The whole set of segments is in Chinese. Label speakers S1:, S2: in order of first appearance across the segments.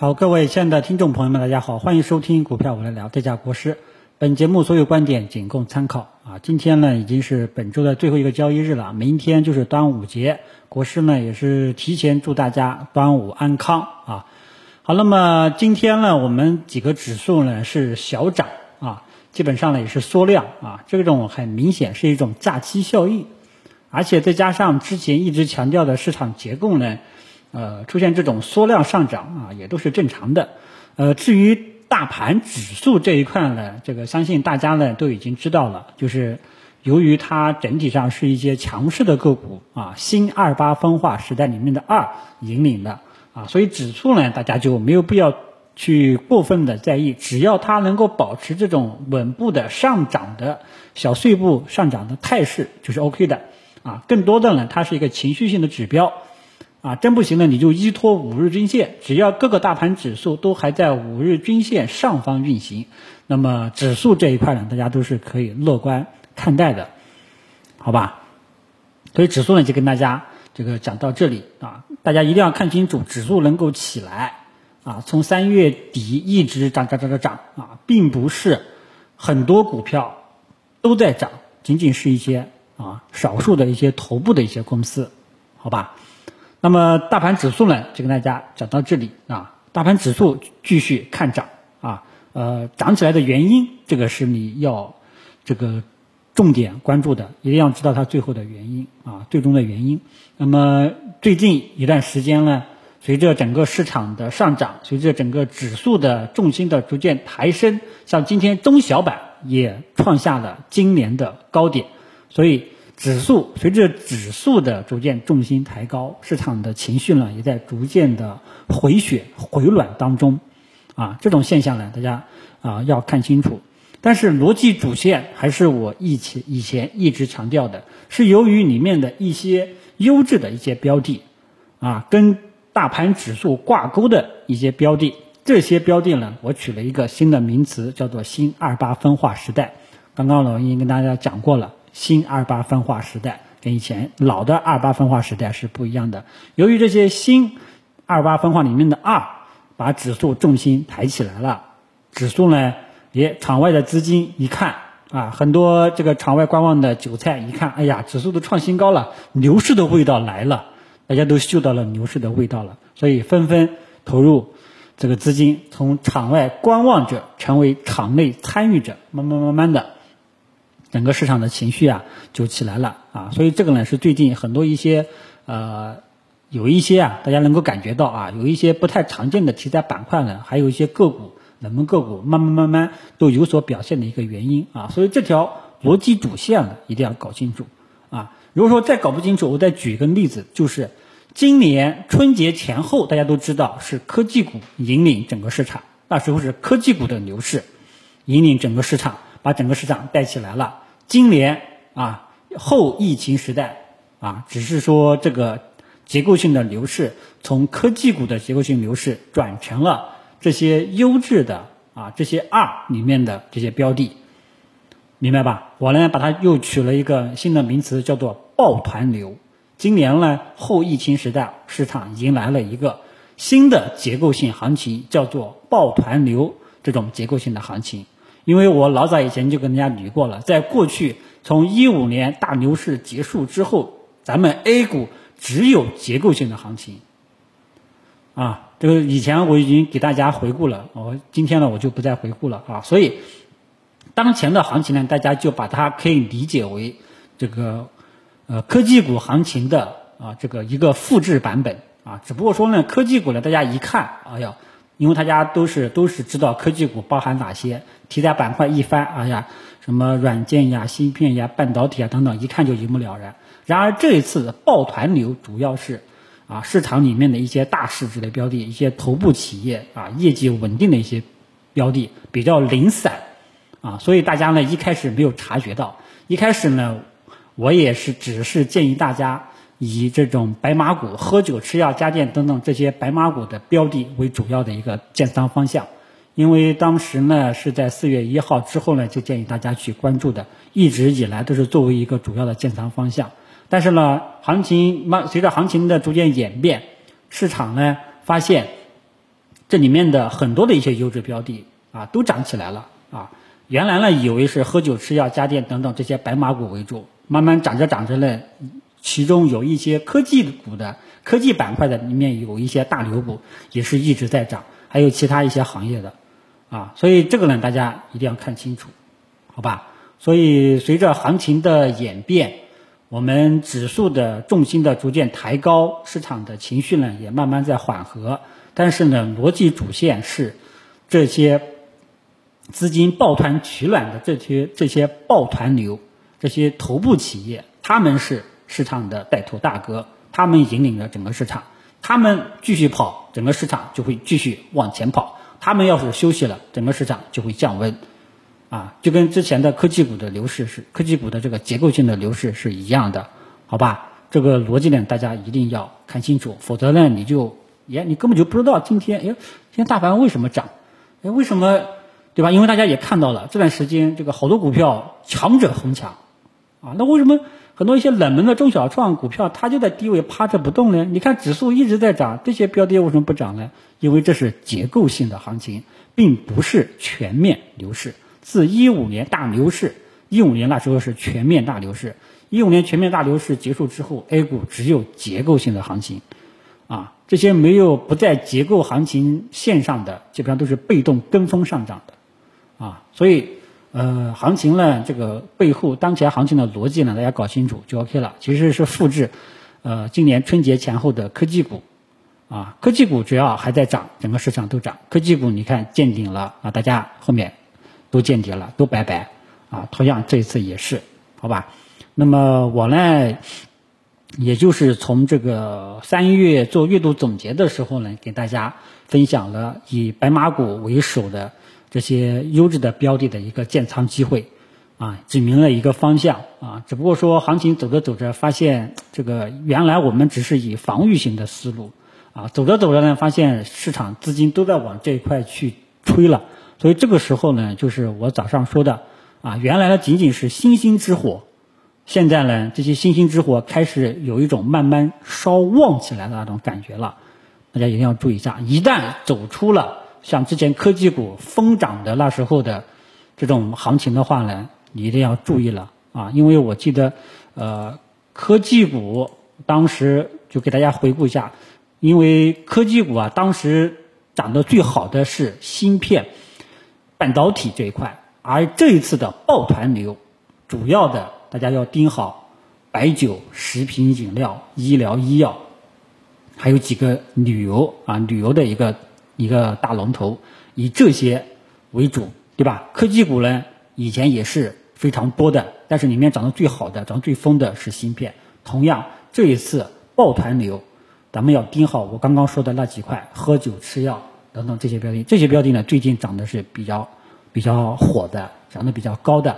S1: 好，各位亲爱的听众朋友们，大家好，欢迎收听股票我来聊，这家国师。本节目所有观点仅供参考啊。今天呢已经是本周的最后一个交易日了，明天就是端午节，国师呢也是提前祝大家端午安康啊。好，那么今天呢我们几个指数呢是小涨啊，基本上呢也是缩量啊，这种很明显是一种假期效应，而且再加上之前一直强调的市场结构呢。呃，出现这种缩量上涨啊，也都是正常的。呃，至于大盘指数这一块呢，这个相信大家呢都已经知道了，就是由于它整体上是一些强势的个股啊，新二八分化时代里面的二引领的啊，所以指数呢大家就没有必要去过分的在意，只要它能够保持这种稳步的上涨的小碎步上涨的态势，就是 OK 的啊。更多的呢，它是一个情绪性的指标。啊，真不行了，你就依托五日均线，只要各个大盘指数都还在五日均线上方运行，那么指数这一块呢，大家都是可以乐观看待的，好吧？所以指数呢，就跟大家这个讲到这里啊，大家一定要看清楚，指数能够起来啊，从三月底一直涨涨涨涨涨啊，并不是很多股票都在涨，仅仅是一些啊少数的一些头部的一些公司，好吧？那么大盘指数呢，就跟大家讲到这里啊。大盘指数继续看涨啊，呃，涨起来的原因，这个是你要这个重点关注的，一定要知道它最后的原因啊，最终的原因。那么最近一段时间呢，随着整个市场的上涨，随着整个指数的重心的逐渐抬升，像今天中小板也创下了今年的高点，所以。指数随着指数的逐渐重心抬高，市场的情绪呢也在逐渐的回血回暖当中，啊，这种现象呢，大家啊要看清楚。但是逻辑主线还是我以前以前一直强调的，是由于里面的一些优质的一些标的，啊，跟大盘指数挂钩的一些标的，这些标的呢，我取了一个新的名词，叫做新二八分化时代。刚刚呢，我已经跟大家讲过了。新二八分化时代跟以前老的二八分化时代是不一样的。由于这些新二八分化里面的二把指数重心抬起来了，指数呢也场外的资金一看啊，很多这个场外观望的韭菜一看，哎呀，指数都创新高了，牛市的味道来了，大家都嗅到了牛市的味道了，所以纷纷投入这个资金，从场外观望者成为场内参与者，慢慢慢慢的。整个市场的情绪啊就起来了啊，所以这个呢是最近很多一些呃有一些啊大家能够感觉到啊有一些不太常见的题材板块呢，还有一些个股冷门个股慢慢慢慢都有所表现的一个原因啊，所以这条逻辑主线呢一定要搞清楚啊。如果说再搞不清楚，我再举一个例子，就是今年春节前后大家都知道是科技股引领整个市场，那时候是科技股的牛市引领整个市场。把整个市场带起来了。今年啊，后疫情时代啊，只是说这个结构性的牛市，从科技股的结构性牛市转成了这些优质的啊这些二里面的这些标的，明白吧？我呢把它又取了一个新的名词，叫做抱团流。今年呢后疫情时代，市场迎来了一个新的结构性行情，叫做抱团流这种结构性的行情。因为我老早以前就跟人家捋过了，在过去从一五年大牛市结束之后，咱们 A 股只有结构性的行情，啊，这个以前我已经给大家回顾了，我今天呢我就不再回顾了啊，所以当前的行情呢，大家就把它可以理解为这个呃科技股行情的啊这个一个复制版本啊，只不过说呢科技股呢，大家一看，哎呀。因为大家都是都是知道科技股包含哪些题材板块，一翻，哎呀，什么软件呀、芯片呀、半导体啊等等，一看就一目了然。然而这一次抱团流主要是啊市场里面的一些大市值的标的，一些头部企业啊业绩稳定的一些标的比较零散啊，所以大家呢一开始没有察觉到。一开始呢，我也是只是建议大家。以这种白马股、喝酒、吃药、家电等等这些白马股的标的为主要的一个建仓方向，因为当时呢是在四月一号之后呢，就建议大家去关注的，一直以来都是作为一个主要的建仓方向。但是呢，行情慢随着行情的逐渐演变，市场呢发现这里面的很多的一些优质标的啊都涨起来了啊。原来呢以为是喝酒吃药家电等等这些白马股为主，慢慢涨着涨着呢，其中有一些科技股的科技板块的里面有一些大牛股也是一直在涨，还有其他一些行业的啊，所以这个呢大家一定要看清楚，好吧？所以随着行情的演变，我们指数的重心的逐渐抬高，市场的情绪呢也慢慢在缓和，但是呢逻辑主线是这些。资金抱团取暖的这些这些抱团流，这些头部企业，他们是市场的带头大哥，他们引领着整个市场，他们继续跑，整个市场就会继续往前跑；他们要是休息了，整个市场就会降温，啊，就跟之前的科技股的流势是科技股的这个结构性的流势是一样的，好吧？这个逻辑呢，大家一定要看清楚，否则呢，你就，耶，你根本就不知道今天，哎，今天大盘为什么涨？哎，为什么？对吧？因为大家也看到了这段时间，这个好多股票强者恒强，啊，那为什么很多一些冷门的中小创股票它就在低位趴着不动呢？你看指数一直在涨，这些标的为什么不涨呢？因为这是结构性的行情，并不是全面牛市。自一五年大牛市，一五年那时候是全面大牛市，一五年全面大牛市结束之后，A 股只有结构性的行情。啊，这些没有不在结构行情线上的，基本上都是被动跟风上涨的。啊，所以，呃，行情呢，这个背后当前行情的逻辑呢，大家搞清楚就 OK 了。其实是复制，呃，今年春节前后的科技股，啊，科技股只要还在涨，整个市场都涨。科技股你看见顶了啊，大家后面都见底了，都拜拜啊。同样这一次也是，好吧？那么我呢，也就是从这个三月做月度总结的时候呢，给大家分享了以白马股为首的。这些优质的标的的一个建仓机会，啊，指明了一个方向啊。只不过说行情走着走着，发现这个原来我们只是以防御型的思路，啊，走着走着呢，发现市场资金都在往这一块去吹了。所以这个时候呢，就是我早上说的，啊，原来呢仅仅是星星之火，现在呢这些星星之火开始有一种慢慢烧旺起来的那种感觉了。大家一定要注意一下，一旦走出了。像之前科技股疯涨的那时候的这种行情的话呢，你一定要注意了啊！因为我记得，呃，科技股当时就给大家回顾一下，因为科技股啊，当时涨得最好的是芯片、半导体这一块，而这一次的抱团流，主要的大家要盯好白酒、食品饮料、医疗医药，还有几个旅游啊，旅游的一个。一个大龙头，以这些为主，对吧？科技股呢，以前也是非常多的，但是里面涨得最好的、涨得最疯的是芯片。同样，这一次抱团流，咱们要盯好我刚刚说的那几块，喝酒、吃药等等这些标的。这些标的呢，最近涨的是比较比较火的，涨得比较高的。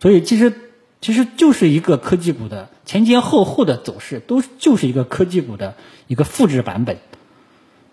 S1: 所以其实其实就是一个科技股的前前后后的走势，都就是一个科技股的一个复制版本，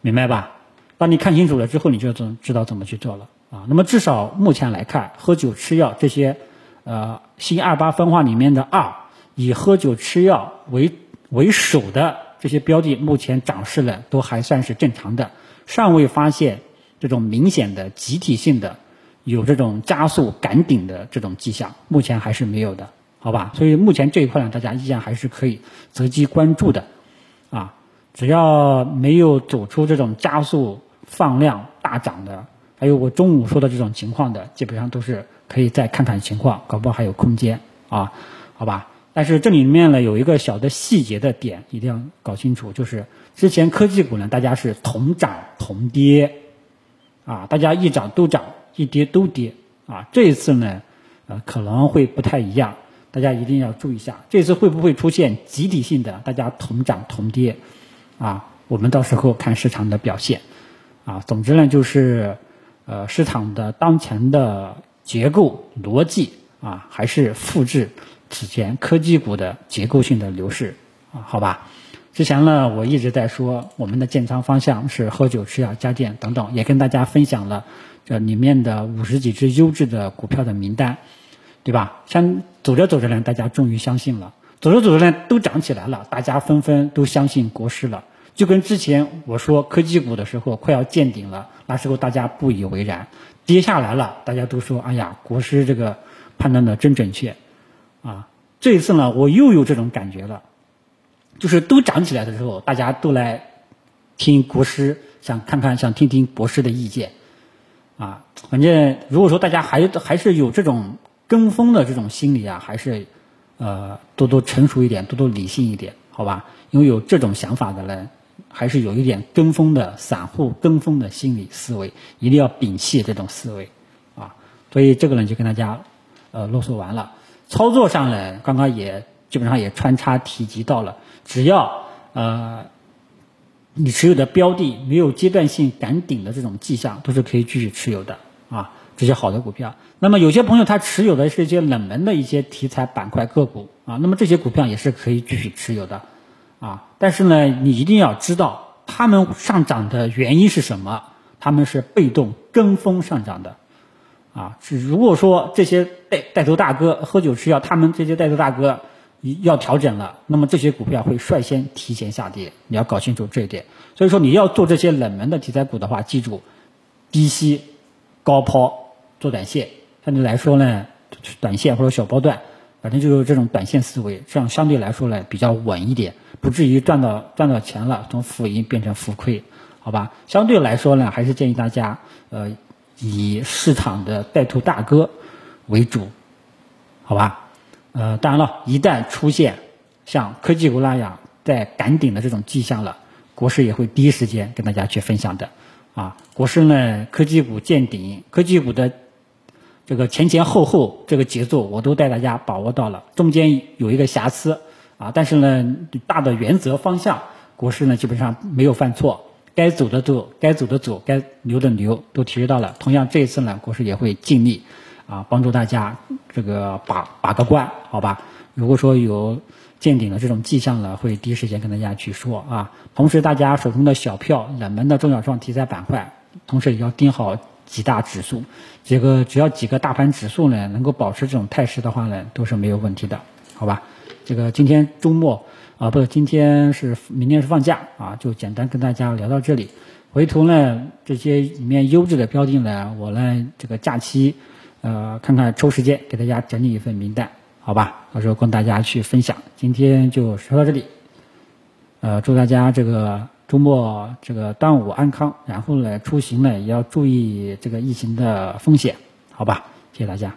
S1: 明白吧？当你看清楚了之后，你就怎知道怎么去做了啊？那么至少目前来看，喝酒吃药这些，呃，新二八分化里面的二，以喝酒吃药为为首的这些标的，目前涨势呢都还算是正常的，尚未发现这种明显的集体性的有这种加速赶顶的这种迹象，目前还是没有的，好吧？所以目前这一块呢，大家依然还是可以择机关注的，啊，只要没有走出这种加速。放量大涨的，还有我中午说的这种情况的，基本上都是可以再看看情况，搞不好还有空间啊，好吧？但是这里面呢有一个小的细节的点，一定要搞清楚，就是之前科技股呢，大家是同涨同跌，啊，大家一涨都涨，一跌都跌，啊，这一次呢，呃，可能会不太一样，大家一定要注意一下，这次会不会出现集体性的大家同涨同跌，啊，我们到时候看市场的表现。啊，总之呢，就是，呃，市场的当前的结构逻辑啊，还是复制此前科技股的结构性的流势啊，好吧？之前呢，我一直在说我们的建仓方向是喝酒、吃药、家电等等，也跟大家分享了这里面的五十几只优质的股票的名单，对吧？像走着走着呢，大家终于相信了，走着走着呢，都涨起来了，大家纷纷都相信国师了。就跟之前我说科技股的时候快要见顶了，那时候大家不以为然，跌下来了，大家都说哎呀，国师这个判断的真准确，啊，这一次呢，我又有这种感觉了，就是都涨起来的时候，大家都来听国师，想看看，想听听博士的意见，啊，反正如果说大家还还是有这种跟风的这种心理啊，还是呃多多成熟一点，多多理性一点，好吧？因为有这种想法的人，还是有一点跟风的散户跟风的心理思维，一定要摒弃这种思维，啊，所以这个呢就跟大家呃啰嗦完了。操作上呢，刚刚也基本上也穿插提及到了，只要呃你持有的标的没有阶段性赶顶的这种迹象，都是可以继续持有的啊，这些好的股票。那么有些朋友他持有的是一些冷门的一些题材板块个股啊，那么这些股票也是可以继续持有的。啊，但是呢，你一定要知道他们上涨的原因是什么？他们是被动跟风上涨的，啊，是如果说这些带带头大哥喝酒吃药，他们这些带头大哥要调整了，那么这些股票会率先提前下跌，你要搞清楚这一点。所以说你要做这些冷门的题材股的话，记住低吸高抛做短线，相对来说呢，短线或者小波段。反正就是这种短线思维，这样相对来说呢比较稳一点，不至于赚到赚到钱了从负盈变成负亏，好吧？相对来说呢，还是建议大家呃以市场的带头大哥为主，好吧？呃，当然了，一旦出现像科技股那样在赶顶的这种迹象了，国师也会第一时间跟大家去分享的啊。国师呢，科技股见顶，科技股的。这个前前后后这个节奏我都带大家把握到了，中间有一个瑕疵啊，但是呢大的原则方向，国师呢基本上没有犯错，该走的走，该走的走，该留的留，都提示到了。同样这一次呢，国师也会尽力啊帮助大家这个把把个关，好吧？如果说有见顶的这种迹象呢，会第一时间跟大家去说啊。同时大家手中的小票、冷门的中小创题材板块，同时也要盯好。几大指数，这个只要几个大盘指数呢，能够保持这种态势的话呢，都是没有问题的，好吧？这个今天周末啊，不今天是明天是放假啊，就简单跟大家聊到这里。回头呢，这些里面优质的标的呢，我呢这个假期呃看看抽时间给大家整理一份名单，好吧？到时候跟大家去分享。今天就说到这里，呃，祝大家这个。周末这个端午安康，然后呢出行呢也要注意这个疫情的风险，好吧？谢谢大家。